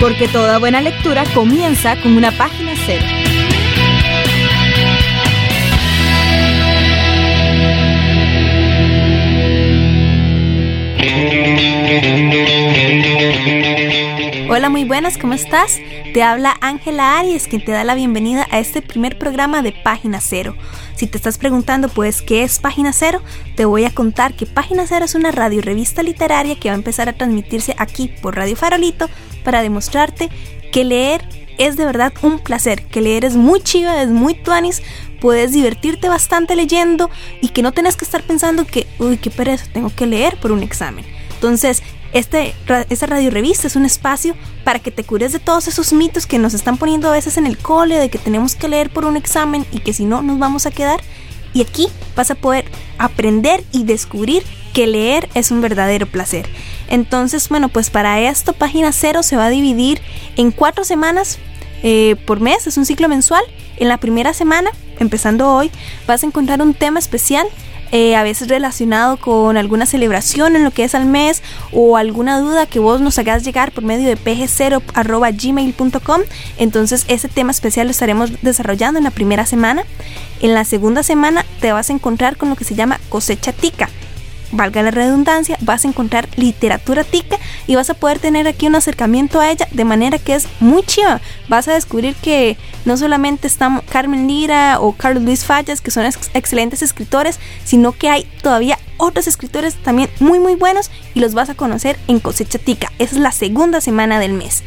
Porque toda buena lectura comienza con una página cero. Hola, muy buenas, ¿cómo estás? Te habla Ángela Arias, quien te da la bienvenida a este primer programa de Página Cero. Si te estás preguntando, pues, ¿qué es Página Cero? Te voy a contar que Página Cero es una radio revista literaria que va a empezar a transmitirse aquí por Radio Farolito para demostrarte que leer es de verdad un placer, que leer es muy chiva, es muy tuanis, puedes divertirte bastante leyendo y que no tenés que estar pensando que, uy, qué pereza, tengo que leer por un examen. Entonces, este, esta radio revista es un espacio para que te cures de todos esos mitos que nos están poniendo a veces en el cole, de que tenemos que leer por un examen y que si no nos vamos a quedar. Y aquí vas a poder aprender y descubrir que leer es un verdadero placer. Entonces, bueno, pues para esto Página Cero se va a dividir en cuatro semanas eh, por mes, es un ciclo mensual. En la primera semana, empezando hoy, vas a encontrar un tema especial eh, a veces relacionado con alguna celebración en lo que es al mes o alguna duda que vos nos hagas llegar por medio de pg0.gmail.com. Entonces ese tema especial lo estaremos desarrollando en la primera semana. En la segunda semana te vas a encontrar con lo que se llama cosecha tica valga la redundancia, vas a encontrar literatura tica y vas a poder tener aquí un acercamiento a ella de manera que es muy chiva. Vas a descubrir que no solamente está Carmen Lira o Carlos Luis Fallas, que son excelentes escritores, sino que hay todavía otros escritores también muy muy buenos y los vas a conocer en Cosecha Tica. Esa es la segunda semana del mes.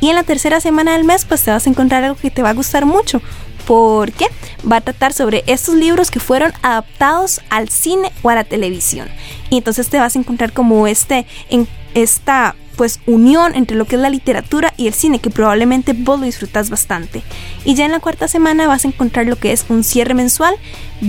Y en la tercera semana del mes pues te vas a encontrar algo que te va a gustar mucho porque va a tratar sobre estos libros que fueron adaptados al cine o a la televisión. Y entonces te vas a encontrar como este, en esta pues unión entre lo que es la literatura y el cine que probablemente vos lo disfrutas bastante. Y ya en la cuarta semana vas a encontrar lo que es un cierre mensual,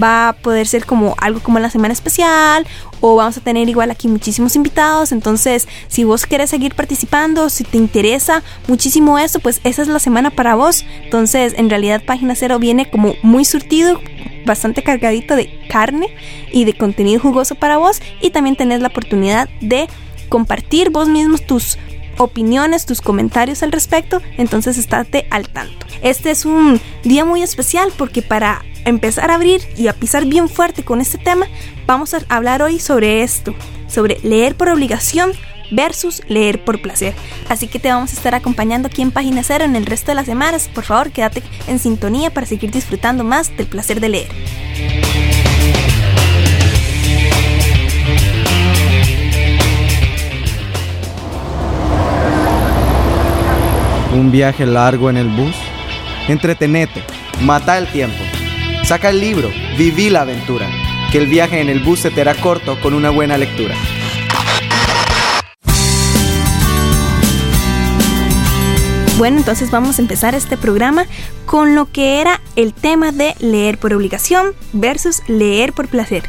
va a poder ser como algo como la semana especial o vamos a tener igual aquí muchísimos invitados, entonces si vos quieres seguir participando, si te interesa muchísimo esto, pues esa es la semana para vos. Entonces en realidad Página Cero viene como muy surtido bastante cargadito de carne y de contenido jugoso para vos y también tenés la oportunidad de compartir vos mismos tus opiniones, tus comentarios al respecto, entonces estate al tanto. Este es un día muy especial porque para empezar a abrir y a pisar bien fuerte con este tema, vamos a hablar hoy sobre esto, sobre leer por obligación versus leer por placer. Así que te vamos a estar acompañando aquí en Página Cero en el resto de las semanas. Por favor, quédate en sintonía para seguir disfrutando más del placer de leer. Un viaje largo en el bus, entretenete, mata el tiempo, saca el libro, viví la aventura, que el viaje en el bus se te hará corto con una buena lectura. Bueno, entonces vamos a empezar este programa con lo que era el tema de leer por obligación versus leer por placer.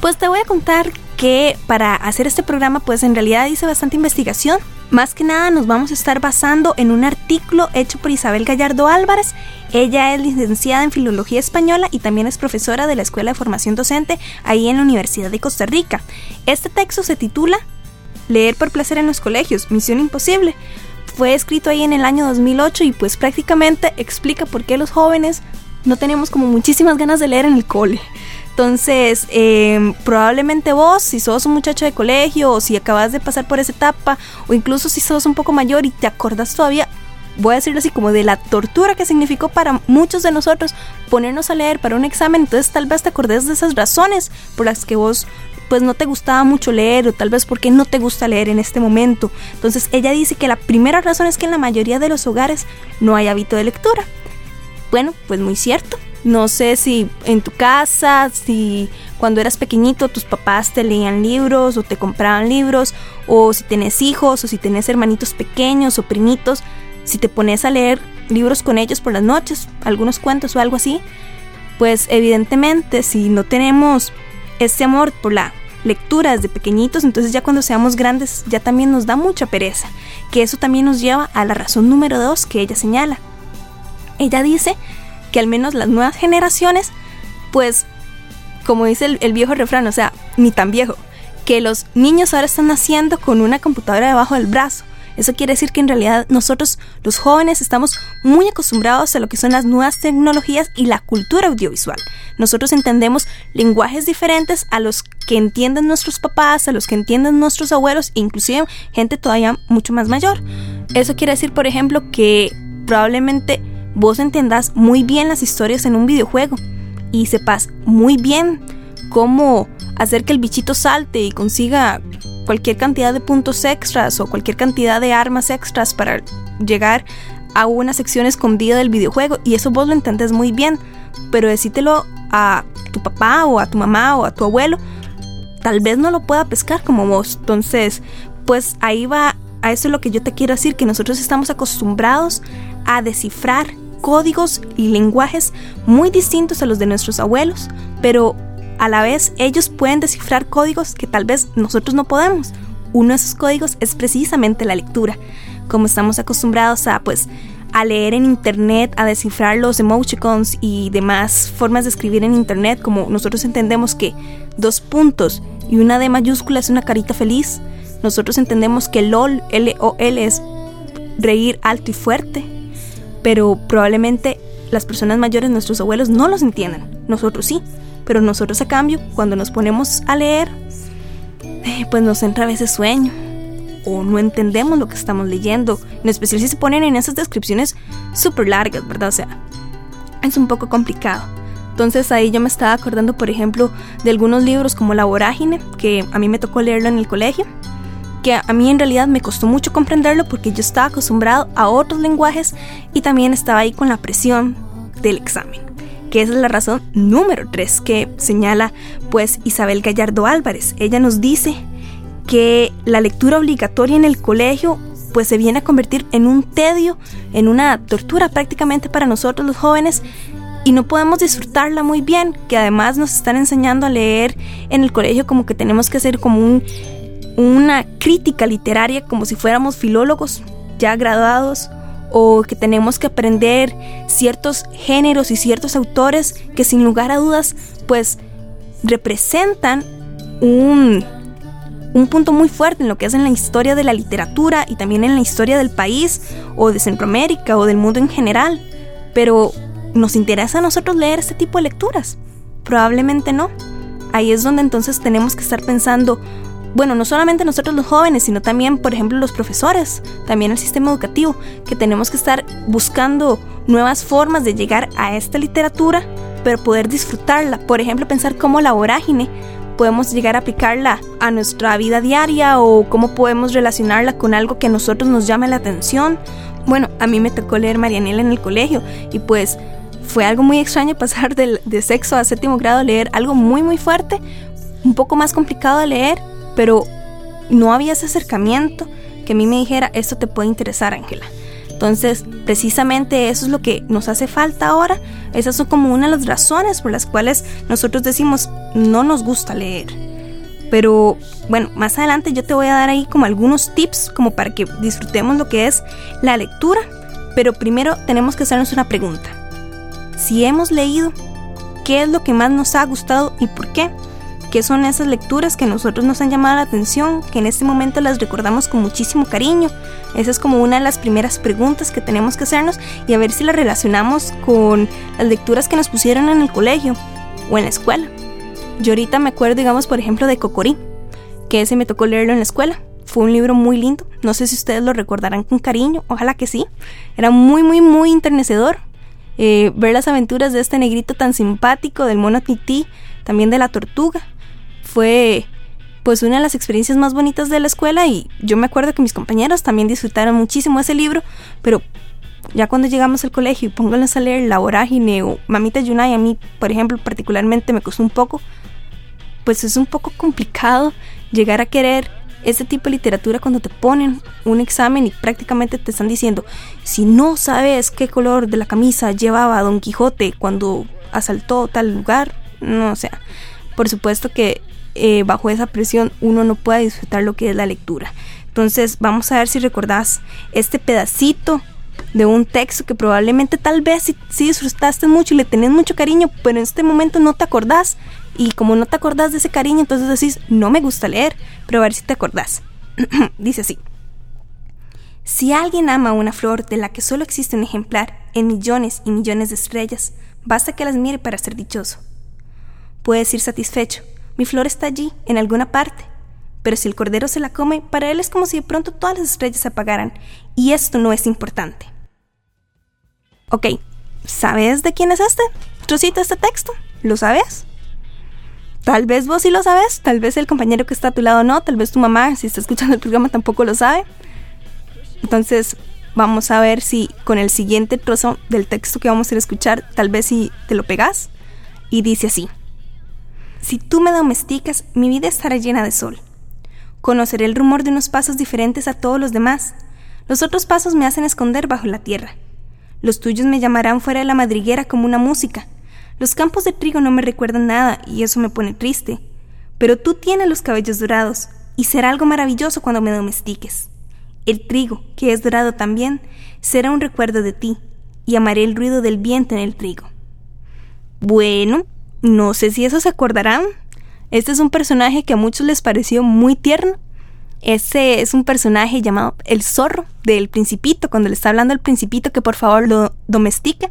Pues te voy a contar que para hacer este programa pues en realidad hice bastante investigación. Más que nada nos vamos a estar basando en un artículo hecho por Isabel Gallardo Álvarez. Ella es licenciada en Filología Española y también es profesora de la Escuela de Formación Docente ahí en la Universidad de Costa Rica. Este texto se titula Leer por placer en los colegios, Misión Imposible. Fue escrito ahí en el año 2008 y pues prácticamente explica por qué los jóvenes no tenemos como muchísimas ganas de leer en el cole. Entonces, em, probablemente vos, si sos un muchacho de colegio o si acabas de pasar por esa etapa, o incluso si sos un poco mayor y te acordás todavía, voy a decirlo así, como de la tortura que significó para muchos de nosotros ponernos a leer para un examen, entonces tal vez te acordes de esas razones por las que vos pues no te gustaba mucho leer o tal vez porque no te gusta leer en este momento. Entonces ella dice que la primera razón es que en la mayoría de los hogares no hay hábito de lectura. Bueno, pues muy cierto. No sé si en tu casa, si cuando eras pequeñito tus papás te leían libros o te compraban libros, o si tenés hijos o si tenés hermanitos pequeños o primitos, si te pones a leer libros con ellos por las noches, algunos cuentos o algo así, pues evidentemente si no tenemos este amor por la lectura desde pequeñitos, entonces ya cuando seamos grandes ya también nos da mucha pereza, que eso también nos lleva a la razón número dos que ella señala. Ella dice que al menos las nuevas generaciones, pues, como dice el, viejo refrán, o sea, ni tan viejo, que los niños ahora están naciendo con una computadora debajo del brazo. Eso quiere decir que en realidad nosotros, los jóvenes, estamos muy acostumbrados a lo que son las nuevas tecnologías y la cultura audiovisual. Nosotros entendemos lenguajes diferentes a los que entienden nuestros papás, a los que entienden nuestros abuelos, inclusive gente todavía mucho más mayor. Eso quiere decir, por ejemplo, que probablemente vos entendas muy bien las historias en un videojuego y sepas muy bien cómo hacer que el bichito salte y consiga cualquier cantidad de puntos extras o cualquier cantidad de armas extras para llegar a una sección escondida del videojuego y eso vos lo entendés muy bien, pero decítelo a tu papá o a tu mamá o a tu abuelo, tal vez no lo pueda pescar como vos. Entonces, pues ahí va, a eso es lo que yo te quiero decir, que nosotros estamos acostumbrados a descifrar códigos y lenguajes muy distintos a los de nuestros abuelos, pero a la vez ellos pueden descifrar códigos que tal vez nosotros no podemos. Uno de esos códigos es precisamente la lectura. Como estamos acostumbrados a pues a leer en internet, a descifrar los emoticons y demás formas de escribir en internet, como nosotros entendemos que dos puntos y una D mayúscula es una carita feliz, nosotros entendemos que LOL, L-O-L es reír alto y fuerte, pero probablemente las personas mayores, nuestros abuelos, no los entiendan, nosotros sí. Pero nosotros a cambio, cuando nos ponemos a leer, eh, pues nos entra a veces sueño. O no entendemos lo que estamos leyendo. En especial si se ponen en esas descripciones súper largas, ¿verdad? O sea, es un poco complicado. Entonces ahí yo me estaba acordando, por ejemplo, de algunos libros como La Vorágine, que a mí me tocó leerlo en el colegio, que a mí en realidad me costó mucho comprenderlo porque yo estaba acostumbrado a otros lenguajes y también estaba ahí con la presión del examen que es la razón número 3 que señala pues Isabel Gallardo Álvarez. Ella nos dice que la lectura obligatoria en el colegio pues se viene a convertir en un tedio, en una tortura prácticamente para nosotros los jóvenes y no podemos disfrutarla muy bien, que además nos están enseñando a leer en el colegio como que tenemos que hacer como un, una crítica literaria como si fuéramos filólogos ya graduados o que tenemos que aprender ciertos géneros y ciertos autores que sin lugar a dudas pues representan un, un punto muy fuerte en lo que es en la historia de la literatura y también en la historia del país o de Centroamérica o del mundo en general. Pero ¿nos interesa a nosotros leer este tipo de lecturas? Probablemente no. Ahí es donde entonces tenemos que estar pensando, bueno, no solamente nosotros los jóvenes, sino también, por ejemplo, los profesores, también el sistema educativo, que tenemos que estar buscando nuevas formas de llegar a esta literatura, pero poder disfrutarla. Por ejemplo, pensar cómo la vorágine podemos llegar a aplicarla a nuestra vida diaria o cómo podemos relacionarla con algo que a nosotros nos llame la atención. Bueno, a mí me tocó leer Marianela en el colegio y pues fue algo muy extraño pasar de, de sexo a séptimo grado, leer algo muy muy fuerte, un poco más complicado de leer, pero no había ese acercamiento que a mí me dijera, esto te puede interesar, Ángela. Entonces, precisamente eso es lo que nos hace falta ahora. Esas son como una de las razones por las cuales nosotros decimos, no nos gusta leer. Pero bueno, más adelante yo te voy a dar ahí como algunos tips como para que disfrutemos lo que es la lectura. Pero primero tenemos que hacernos una pregunta. Si hemos leído, ¿qué es lo que más nos ha gustado y por qué? Qué son esas lecturas que a nosotros nos han llamado la atención, que en este momento las recordamos con muchísimo cariño. Esa es como una de las primeras preguntas que tenemos que hacernos y a ver si la relacionamos con las lecturas que nos pusieron en el colegio o en la escuela. Yo ahorita me acuerdo, digamos, por ejemplo, de Cocorí, que ese me tocó leerlo en la escuela. Fue un libro muy lindo. No sé si ustedes lo recordarán con cariño, ojalá que sí. Era muy, muy, muy enternecedor. Eh, ver las aventuras de este negrito tan simpático, del mono tití, también de la tortuga fue pues una de las experiencias más bonitas de la escuela y yo me acuerdo que mis compañeros también disfrutaron muchísimo ese libro, pero ya cuando llegamos al colegio y pónganles a leer La Vorágine o Mamita Yunai, a mí, por ejemplo, particularmente me costó un poco, pues es un poco complicado llegar a querer este tipo de literatura cuando te ponen un examen y prácticamente te están diciendo, si no sabes qué color de la camisa llevaba Don Quijote cuando asaltó tal lugar, no o sea, por supuesto que eh, bajo esa presión uno no puede disfrutar lo que es la lectura. Entonces vamos a ver si recordás este pedacito de un texto que probablemente tal vez sí, disfrutaste mucho y le tenés mucho cariño, pero en este momento no te acordás. Y como no te acordás de ese cariño, entonces decís, no me gusta leer, pero a ver si te acordás. Dice así. Si alguien ama una flor de la que solo existe un ejemplar en millones y millones de estrellas, basta que las mire para ser dichoso. Puedes ir satisfecho, mi flor está allí, en alguna parte, pero si el cordero se la come, para él es como si de pronto todas las estrellas se apagaran, y esto no es importante. Ok, ¿sabes de quién es este trocito este texto? ¿Lo sabes? Tal vez vos sí lo sabes, tal vez el compañero que está a tu lado no, tal vez tu mamá, si está escuchando el programa, tampoco lo sabe. Entonces, vamos a ver si con el siguiente trozo del texto que vamos a ir a escuchar, tal vez si te lo pegas. Y dice así: Si tú me domesticas, mi vida estará llena de sol. Conoceré el rumor de unos pasos diferentes a todos los demás. Los otros pasos me hacen esconder bajo la tierra. Los tuyos me llamarán fuera de la madriguera como una música. Los campos de trigo no me recuerdan nada y eso me pone triste. Pero tú tienes los cabellos dorados y será algo maravilloso cuando me domestiques. El trigo, que es dorado también, será un recuerdo de ti y amaré el ruido del viento en el trigo. Bueno, no sé si eso se acordarán. Este es un personaje que a muchos les pareció muy tierno ese es un personaje llamado el zorro del principito, cuando le está hablando al principito que por favor lo domestique.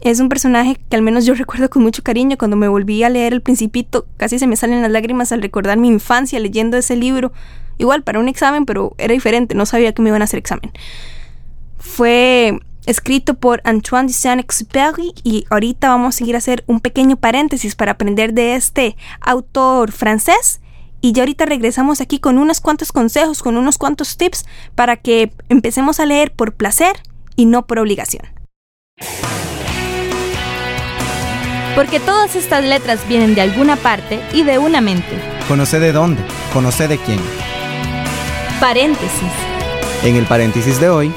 Es un personaje que al menos yo recuerdo con mucho cariño. Cuando me volví a leer El Principito, casi se me salen las lágrimas al recordar mi infancia leyendo ese libro. Igual para un examen, pero era diferente, no sabía que me iban a hacer examen. Fue escrito por Antoine de Saint-Exupéry y ahorita vamos a seguir a hacer un pequeño paréntesis para aprender de este autor francés y ya ahorita regresamos aquí con unos cuantos consejos, con unos cuantos tips para que empecemos a leer por placer y no por obligación. Porque todas estas letras vienen de alguna parte y de una mente. Conoce de dónde, conoce de quién. Paréntesis. En el paréntesis de hoy,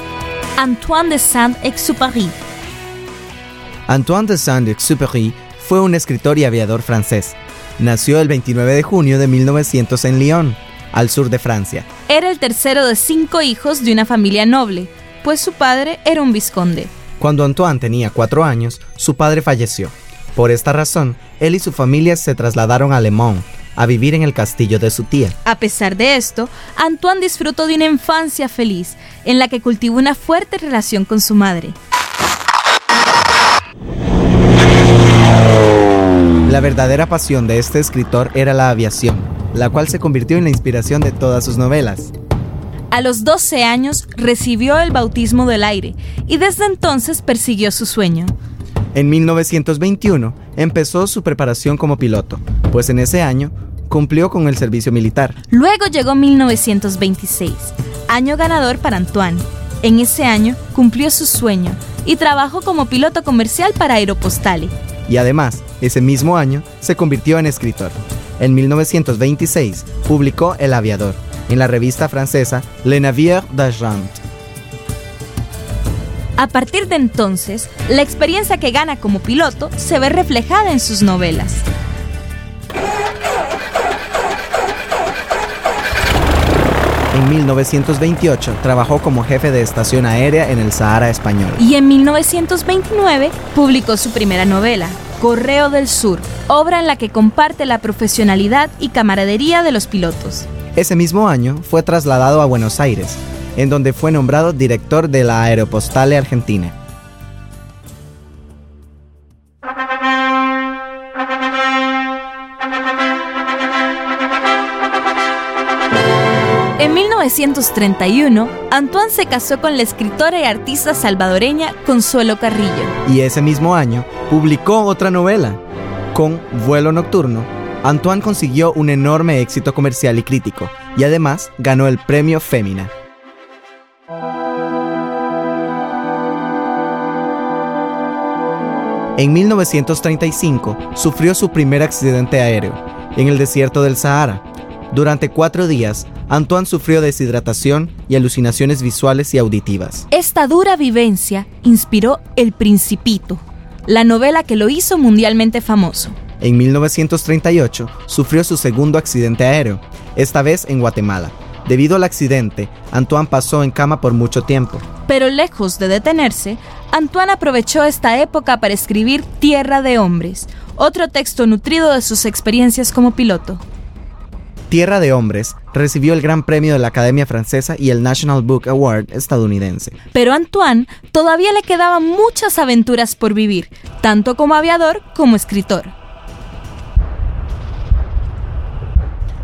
Antoine de Saint-Exupéry. Antoine de Saint-Exupéry fue un escritor y aviador francés Nació el 29 de junio de 1900 en Lyon, al sur de Francia. Era el tercero de cinco hijos de una familia noble, pues su padre era un vizconde. Cuando Antoine tenía cuatro años, su padre falleció. Por esta razón, él y su familia se trasladaron a Le Mans, a vivir en el castillo de su tía. A pesar de esto, Antoine disfrutó de una infancia feliz, en la que cultivó una fuerte relación con su madre. La verdadera pasión de este escritor era la aviación, la cual se convirtió en la inspiración de todas sus novelas. A los 12 años recibió el bautismo del aire y desde entonces persiguió su sueño. En 1921 empezó su preparación como piloto, pues en ese año cumplió con el servicio militar. Luego llegó 1926, año ganador para Antoine. En ese año cumplió su sueño y trabajó como piloto comercial para Aeropostale y además, ese mismo año, se convirtió en escritor. En 1926 publicó El Aviador, en la revista francesa Le Navire d'Argent. A partir de entonces, la experiencia que gana como piloto se ve reflejada en sus novelas. En 1928 trabajó como jefe de estación aérea en el Sahara español. Y en 1929 publicó su primera novela, Correo del Sur, obra en la que comparte la profesionalidad y camaradería de los pilotos. Ese mismo año fue trasladado a Buenos Aires, en donde fue nombrado director de la Aeropostale Argentina. 1931, Antoine se casó con la escritora y artista salvadoreña Consuelo Carrillo. Y ese mismo año publicó otra novela. Con Vuelo Nocturno, Antoine consiguió un enorme éxito comercial y crítico, y además ganó el premio Fémina. En 1935 sufrió su primer accidente aéreo, en el desierto del Sahara, Durante cuatro días, Antoine sufrió deshidratación y alucinaciones visuales y auditivas. Esta dura vivencia inspiró El Principito, la novela que lo hizo mundialmente famoso. En 1938 sufrió su segundo accidente aéreo, esta vez en Guatemala. Debido al accidente, Antoine pasó en cama por mucho tiempo. Pero lejos de detenerse, Antoine aprovechó esta época para escribir Tierra de Hombres, otro texto nutrido de sus experiencias como piloto. Tierra de Hombres recibió el Gran Premio de la Academia Francesa y el National Book Award estadounidense. Pero a Antoine todavía le quedaban muchas aventuras por vivir, tanto como aviador como escritor.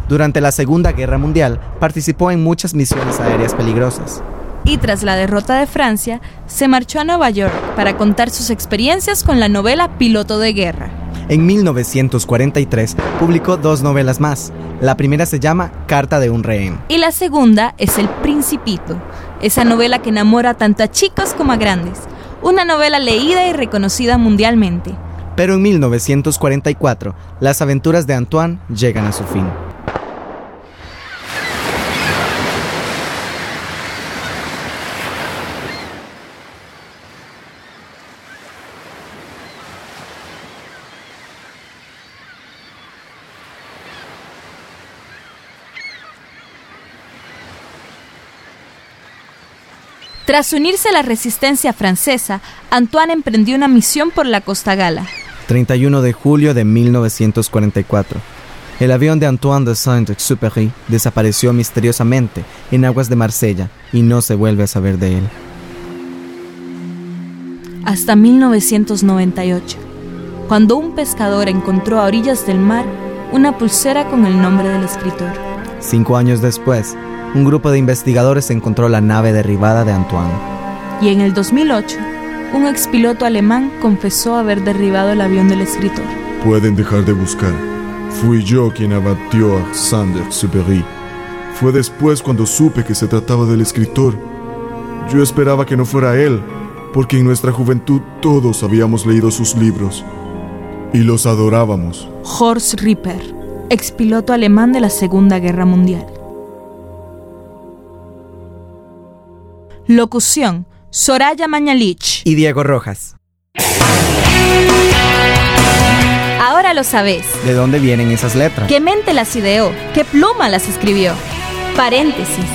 Durante la Segunda Guerra Mundial participó en muchas misiones aéreas peligrosas. Y tras la derrota de Francia, se marchó a Nueva York para contar sus experiencias con la novela Piloto de Guerra. En 1943 publicó dos novelas más. La primera se llama Carta de un rehén. Y la segunda es El Principito, esa novela que enamora tanto a chicos como a grandes. Una novela leída y reconocida mundialmente. Pero en 1944, las aventuras de Antoine llegan a su fin. Tras unirse a la resistencia francesa, Antoine emprendió una misión por la Costa Gala. 31 de julio de 1944. El avión de Antoine de Saint-Exupéry desapareció misteriosamente en aguas de Marsella y no se vuelve a saber de él. Hasta 1998, cuando un pescador encontró a orillas del mar una pulsera con el nombre del escritor. Cinco años después, un grupo de investigadores encontró la nave derribada de Antoine. Y en el 2008, un expiloto alemán confesó haber derribado el avión del escritor. Pueden dejar de buscar. Fui yo quien abatió a Sander Superi. Fue después cuando supe que se trataba del escritor. Yo esperaba que no fuera él, porque en nuestra juventud todos habíamos leído sus libros y los adorábamos. Horst Ripper, expiloto alemán de la Segunda Guerra Mundial. Locución: Soraya Mañalich. Y Diego Rojas. Ahora lo sabes. ¿De dónde vienen esas letras? ¿Qué mente las ideó? ¿Qué pluma las escribió? Paréntesis.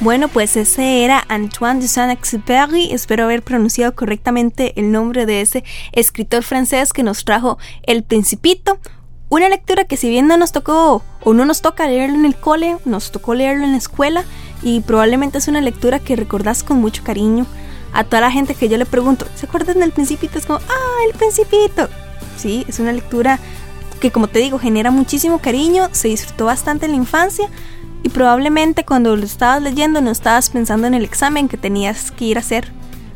Bueno, pues ese era Antoine de Saint-Exupéry. Espero haber pronunciado correctamente el nombre de ese escritor francés que nos trajo El Principito. Una lectura que si bien no nos tocó o no nos toca leerlo en el cole, nos tocó leerlo en la escuela y probablemente es una lectura que recordás con mucho cariño. A toda la gente que yo le pregunto, ¿se acuerdan del Principito? Es como, ah, el Principito. Sí, es una lectura que como te digo genera muchísimo cariño, se disfrutó bastante en la infancia y probablemente cuando lo estabas leyendo no estabas pensando en el examen que tenías que ir a hacer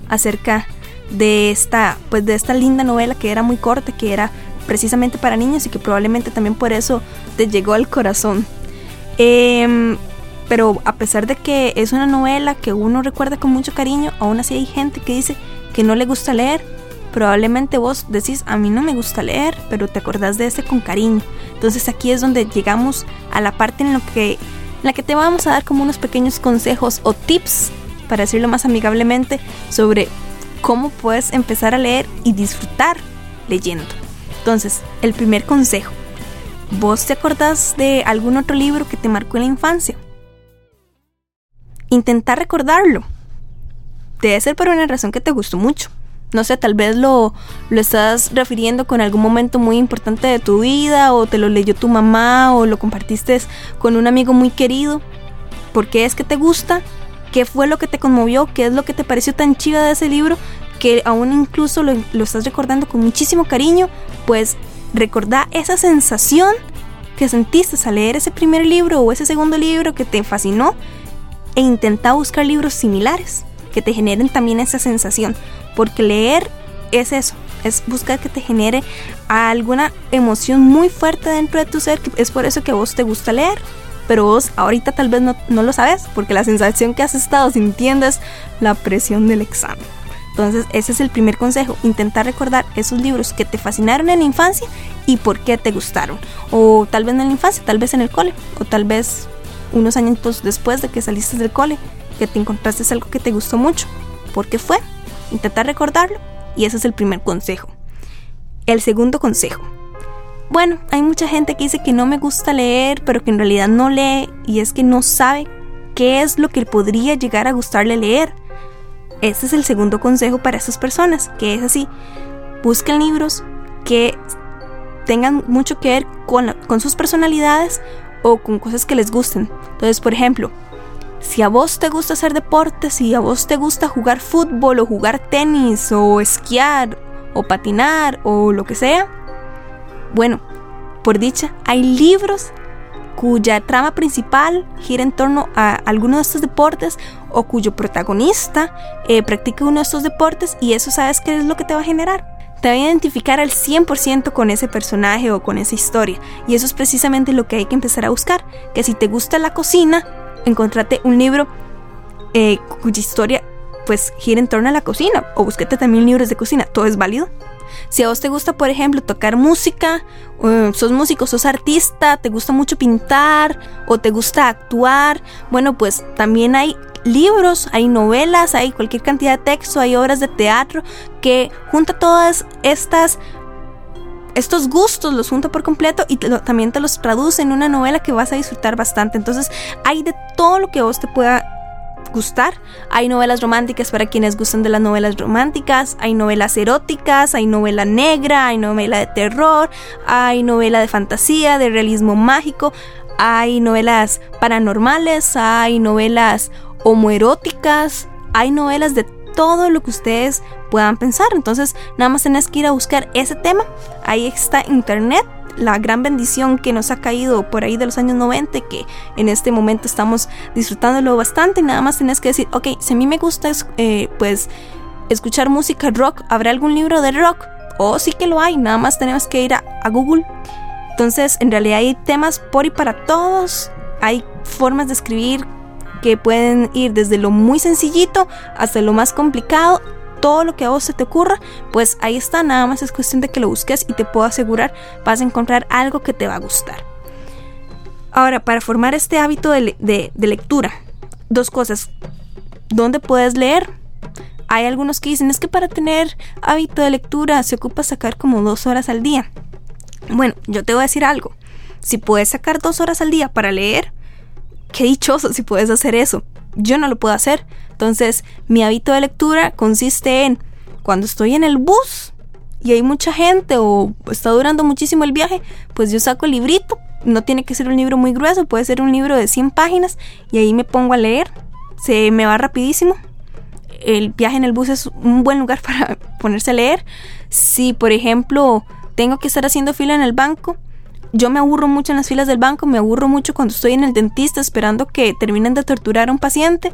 acerca de esta pues de esta linda novela que era muy corta, que era precisamente para niños y que probablemente también por eso te llegó al corazón. Em, pero a pesar de que es una novela que uno recuerda con mucho cariño, aún así hay gente que dice que no le gusta leer. Probablemente vos decís, a mí no me gusta leer, pero te acordás de ese con cariño. Entonces aquí es donde llegamos a la parte en, lo que, en la que te vamos a dar como unos pequeños consejos o tips, para decirlo más amigablemente, sobre cómo puedes empezar a leer y disfrutar leyendo. Entonces, el primer consejo. ¿Vos te acordás de algún otro libro que te marcó en la infancia? Intentar recordarlo. Debe ser por una razón que te gustó mucho. No sé, tal vez lo, lo estás refiriendo con algún momento muy importante de tu vida, o te lo leyó tu mamá, o lo compartiste con un amigo muy querido. ¿Por qué es que te gusta? ¿Qué fue lo que te conmovió? ¿Qué es lo que te pareció tan chiva de ese libro? Que aún incluso lo, lo estás recordando con muchísimo cariño. Pues recordá esa sensación que sentiste al leer ese primer libro o ese segundo libro que te fascinó e intenta buscar libros similares que te generen también esa sensación, porque leer es eso, es buscar que te genere alguna emoción muy fuerte dentro de tu ser, que es por eso que a vos te gusta leer, pero vos ahorita tal vez no, no lo sabes, porque la sensación que has estado sintiendo es la presión del examen. Entonces ese es el primer consejo, intentar recordar esos libros que te fascinaron en la infancia y por qué te gustaron. O tal vez en la infancia, tal vez en el cole, o tal vez unos años después de que saliste del cole, que te encontraste algo que te gustó mucho. ¿Por qué fue? Intentar recordarlo y ese es el primer consejo. El segundo consejo. Bueno, hay mucha gente que dice que no me gusta leer, pero que en realidad no lee y es que no sabe qué es lo que podría llegar a gustarle leer. Ese es el segundo consejo para esas personas, que es así. Busquen libros que tengan mucho que ver con, con sus personalidades o con cosas que les gusten. Entonces, por ejemplo, si a vos te gusta hacer deportes, si a vos te gusta jugar fútbol o jugar tenis o esquiar o patinar o lo que sea, bueno, por dicha, hay libros cuya trama principal gira en torno a alguno de estos deportes o cuyo protagonista eh, practica uno de estos deportes y eso sabes qué es lo que te va a generar. Te va a identificar al 100% con ese personaje o con esa historia. Y eso es precisamente lo que hay que empezar a buscar. Que si te gusta la cocina, encontrate un libro eh, cuya historia pues gira en torno a la cocina. O búsquete también libros de cocina. Todo es válido. Si a vos te gusta, por ejemplo, tocar música, sos músico, sos artista, te gusta mucho pintar o te gusta actuar, bueno, pues también hay libros, hay novelas, hay cualquier cantidad de texto, hay obras de teatro que junta todas estas estos gustos los junta por completo y también te los traduce en una novela que vas a disfrutar bastante. Entonces, hay de todo lo que vos te pueda gustar. Hay novelas románticas para quienes gustan de las novelas románticas, hay novelas eróticas, hay novela negra, hay novela de terror, hay novela de fantasía, de realismo mágico, hay novelas paranormales, hay novelas homoeróticas, hay novelas de todo lo que ustedes puedan pensar. Entonces, nada más tenés que ir a buscar ese tema. Ahí está internet la gran bendición que nos ha caído por ahí de los años 90, que en este momento estamos disfrutándolo bastante. Nada más tenés que decir, ok, si a mí me gusta eh, pues escuchar música rock, ¿habrá algún libro de rock? O sí que lo hay, nada más tenemos que ir a, a Google. Entonces, en realidad hay temas por y para todos. Hay formas de escribir que pueden ir desde lo muy sencillito hasta lo más complicado todo lo que a vos se te ocurra, pues ahí está, nada más es cuestión de que lo busques y te puedo asegurar vas a encontrar algo que te va a gustar. Ahora, para formar este hábito de, lectura, dos cosas. ¿Dónde puedes leer? Hay algunos que dicen, es que para tener hábito de lectura se ocupa sacar como dos horas al día. Bueno, yo te voy a decir algo. Si puedes sacar dos horas al día para leer, qué dichoso si puedes hacer eso. Yo no lo puedo hacer. Entonces, mi hábito de lectura consiste en cuando estoy en el bus y hay mucha gente o está durando muchísimo el viaje, pues yo saco el librito. No tiene que ser un libro muy grueso, puede ser un libro de 100 páginas y ahí me pongo a leer. Se me va rapidísimo. El viaje en el bus es un buen lugar para ponerse a leer. Si, por ejemplo, tengo que estar haciendo fila en el banco, yo me aburro mucho en las filas del banco, me aburro mucho cuando estoy en el dentista esperando que terminen de torturar a un paciente.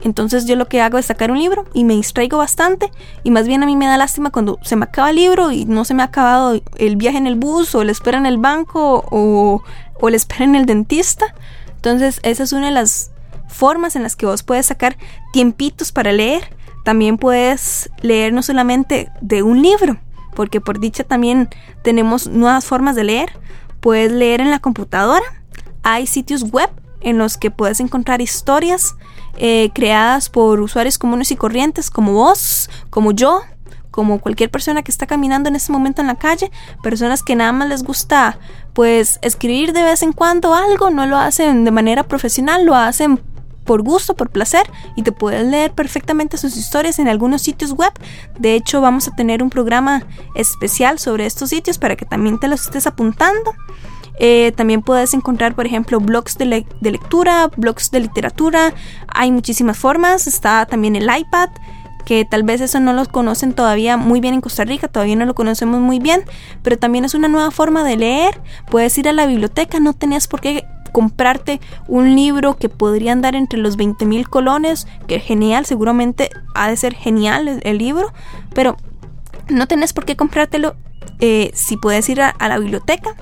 Entonces yo lo que hago es sacar un libro y me distraigo bastante y más bien a mí me da lástima cuando se me acaba el libro y no se me ha acabado el viaje en el bus o la espera en el banco o, o la espera en el dentista. Entonces esa es una de las formas en las que vos puedes sacar tiempitos para leer. También puedes leer no solamente de un libro, porque por dicha también tenemos nuevas formas de leer. Puedes leer en la computadora. Hay sitios web en los que puedes encontrar historias eh, creadas por usuarios comunes y corrientes como vos, como yo, como cualquier persona que está caminando en este momento en la calle, personas que nada más les gusta pues escribir de vez en cuando algo, no lo hacen de manera profesional, lo hacen por gusto, por placer y te puedes leer perfectamente sus historias en algunos sitios web. De hecho, vamos a tener un programa especial sobre estos sitios para que también te los estés apuntando. Eh, también puedes encontrar, por ejemplo, blogs de, lectura, blogs de literatura. Hay muchísimas formas. Está también el iPad, que tal vez eso no lo conocen todavía muy bien en Costa Rica, todavía no lo conocemos muy bien, pero también es una nueva forma de leer. Puedes ir a la biblioteca, no tenías por qué comprarte un libro que podría andar entre los 20 mil colones, que genial, seguramente ha de ser genial el, libro, pero no tenés por qué comprártelo eh, si puedes ir a la biblioteca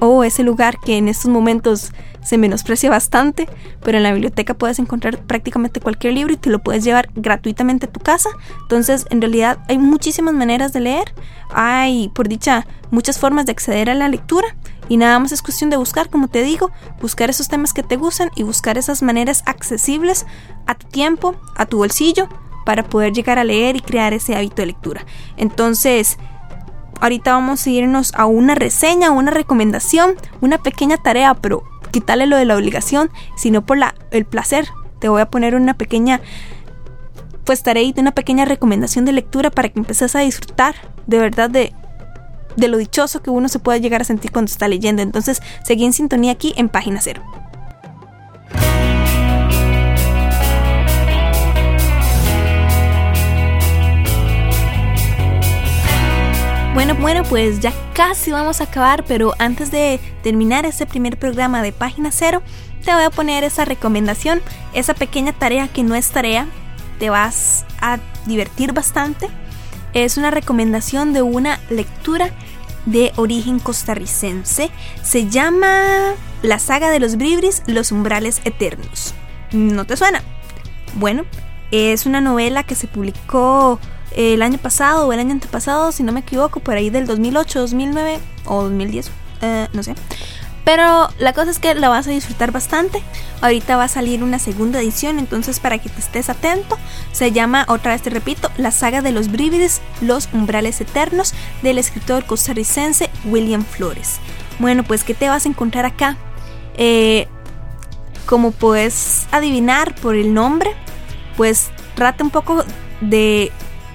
o ese lugar que en estos momentos se menosprecia bastante, pero en la biblioteca puedes encontrar prácticamente cualquier libro y te lo puedes llevar gratuitamente a tu casa. Entonces, en realidad hay muchísimas maneras de leer, hay, por dicha, muchas formas de acceder a la lectura y nada más es cuestión de buscar, como te digo, buscar esos temas que te gustan y buscar esas maneras accesibles a tu tiempo, a tu bolsillo, para poder llegar a leer y crear ese hábito de lectura. Entonces, ahorita vamos a irnos a una reseña, una recomendación, una pequeña tarea, pero quitarle lo de la obligación, sino por la, el placer. Te voy a poner una pequeña pues tarea una pequeña recomendación de lectura para que empieces a disfrutar de verdad de, de lo dichoso que uno se puede llegar a sentir cuando está leyendo. Entonces, seguí en sintonía aquí en página cero. Bueno, bueno, pues ya casi vamos a acabar, pero antes de terminar este primer programa de Página Cero, te voy a poner esa recomendación, esa pequeña tarea que no es tarea, te vas a divertir bastante. Es una recomendación de una lectura de origen costarricense. Se llama La saga de los Bribris, Los umbrales eternos. ¿No te suena? Bueno, es una novela que se publicó el año pasado o el año antepasado, si no me equivoco, por ahí del 2008, 2009 o 2010, eh, no sé. Pero la cosa es que la vas a disfrutar bastante. Ahorita va a salir una segunda edición, entonces para que te estés atento. Se llama, otra vez te repito, La saga de los Brívides, Los umbrales eternos, del escritor costarricense William Flores. Bueno, pues ¿qué te vas a encontrar acá? Eh, como puedes adivinar por el nombre, pues trata un poco de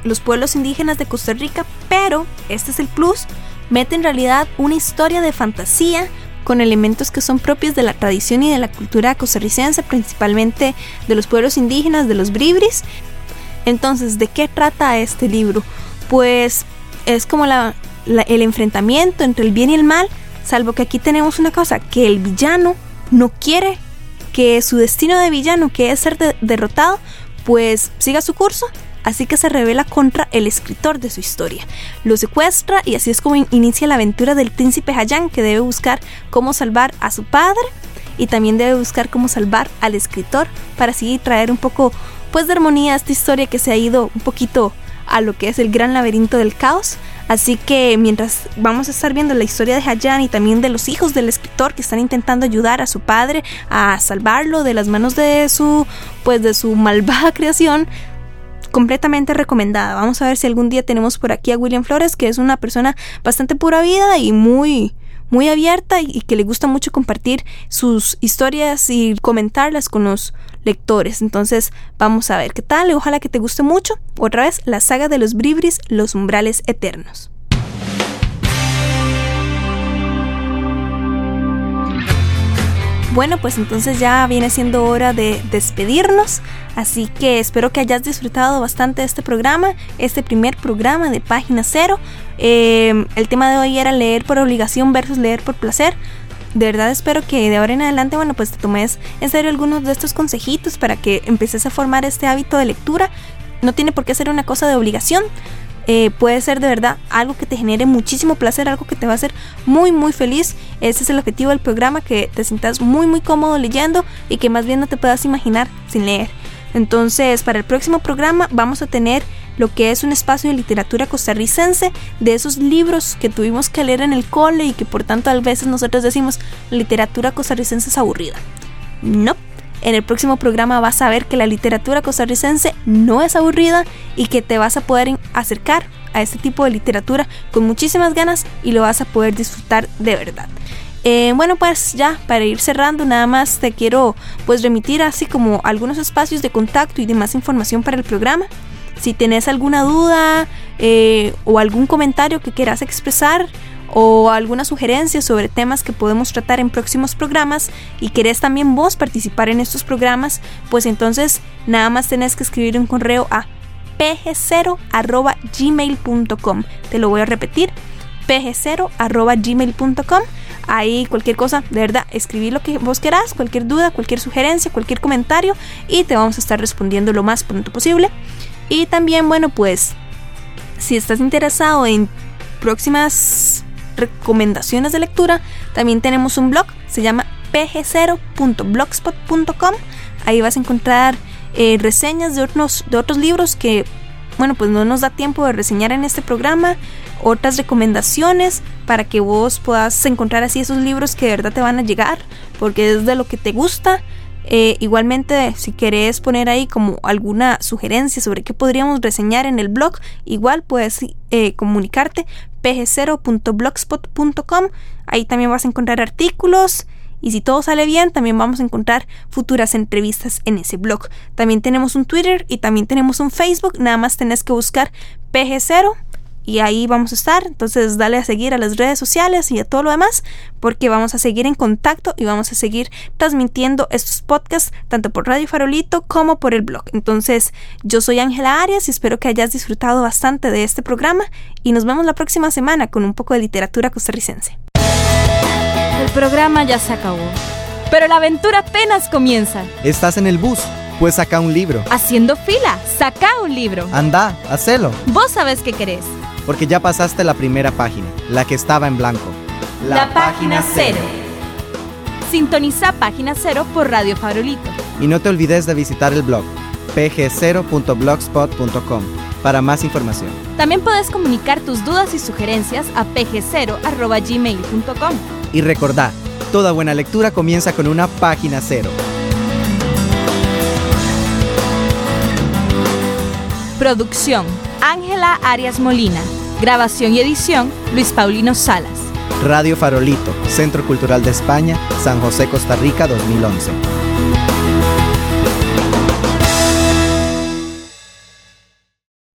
los pueblos indígenas de Costa Rica, pero este es el plus, mete en realidad una historia de fantasía con elementos que son propios de la tradición y de la cultura costarricense, principalmente de los pueblos indígenas, de los bribris. Entonces, ¿de qué trata este libro? Pues es como el enfrentamiento entre el bien y el mal, salvo que aquí tenemos una cosa, que el villano no quiere que su destino de villano, que es ser derrotado, pues siga su curso así que se revela contra el escritor de su historia. Lo secuestra y así es como inicia la aventura del príncipe Hayan que debe buscar cómo salvar a su padre y también debe buscar cómo salvar al escritor para así traer un poco pues de armonía a esta historia que se ha ido un poquito a lo que es el gran laberinto del caos. Así que mientras vamos a estar viendo la historia de Hayan y también de los hijos del escritor que están intentando ayudar a su padre a salvarlo de las manos de su pues de su malvada creación, completamente recomendada. Vamos a ver si algún día tenemos por aquí a William Flores, que es una persona bastante pura vida y muy muy abierta y que le gusta mucho compartir sus historias y comentarlas con los lectores. Entonces, vamos a ver qué tal. Ojalá que te guste mucho. Otra vez, la saga de los Bribris, los umbrales eternos. Bueno, pues entonces ya viene siendo hora de despedirnos, así que espero que hayas disfrutado bastante de este programa, este primer programa de Página Cero. Em, el tema de hoy era leer por obligación versus leer por placer. De verdad espero que de ahora en adelante, bueno, pues te tomes en serio algunos de estos consejitos para que empieces a formar este hábito de lectura. No tiene por qué ser una cosa de obligación, eh, puede ser de verdad algo que te genere muchísimo placer, algo que te va a hacer muy muy feliz. Ese es el objetivo del programa, que te sientas muy muy cómodo leyendo y que más bien no te puedas imaginar sin leer. Entonces, para el próximo programa vamos a tener lo que es un espacio de literatura costarricense, de esos libros que tuvimos que leer en el cole y que por tanto a veces nosotros decimos literatura costarricense es aburrida. No, en el próximo programa vas a ver que la literatura costarricense no es aburrida y que te vas a poder acercar a este tipo de literatura con muchísimas ganas y lo vas a poder disfrutar de verdad. Eh, bueno, pues ya para ir cerrando, nada más te quiero pues remitir así como algunos espacios de contacto y de más información para el programa. Si tenés alguna duda eh, o algún comentario que quieras expresar, o alguna sugerencia sobre temas que podemos tratar en próximos programas y querés también vos participar en estos programas, pues entonces nada más tenés que escribir un correo a pg0.gmail.com. Te lo voy a repetir, pg0.gmail.com. Ahí cualquier cosa, de verdad, escribí lo que vos querás, cualquier duda, cualquier sugerencia, cualquier comentario y te vamos a estar respondiendo lo más pronto posible. Y también, bueno, pues si estás interesado en próximas recomendaciones de lectura, también tenemos un blog, se llama pg0.blogspot.com. Ahí vas a encontrar eh, reseñas de otros, de otros libros que, bueno, pues no nos da tiempo de reseñar en este programa, otras recomendaciones para que vos puedas encontrar así esos libros que de verdad te van a llegar, porque es de lo que te gusta. Eh, igualmente, si querés poner ahí como alguna sugerencia sobre qué podríamos reseñar en el blog, igual puedes eh, comunicarte pg0.blogspot.com. Ahí también vas a encontrar artículos. Y si todo sale bien, también vamos a encontrar futuras entrevistas en ese blog. También tenemos un Twitter y también tenemos un Facebook. Nada más tenés que buscar PG0 y ahí vamos a estar. Entonces dale a seguir a las redes sociales y a todo lo demás porque vamos a seguir en contacto y vamos a seguir transmitiendo estos podcasts tanto por Radio Farolito como por el blog. Entonces yo soy Ángela Arias y espero que hayas disfrutado bastante de este programa y nos vemos la próxima semana con un poco de literatura costarricense. El programa ya se acabó, pero la aventura apenas comienza. ¿Estás en el bus? Pues saca un libro. Haciendo fila, saca un libro. Anda, hacelo. Vos sabés qué querés porque ya pasaste la primera página, la que estaba en blanco. La, página cero. Sintoniza Página Cero por Radio Farolito. Y no te olvides de visitar el blog pg0.blogspot.com para más información. También puedes comunicar tus dudas y sugerencias a pg0.gmail.com. Y recordá, toda buena lectura comienza con una página cero. Producción Ángela Arias Molina. Grabación y edición Luis Paulino Salas. Radio Farolito, Centro Cultural de España, San José, Costa Rica 2011.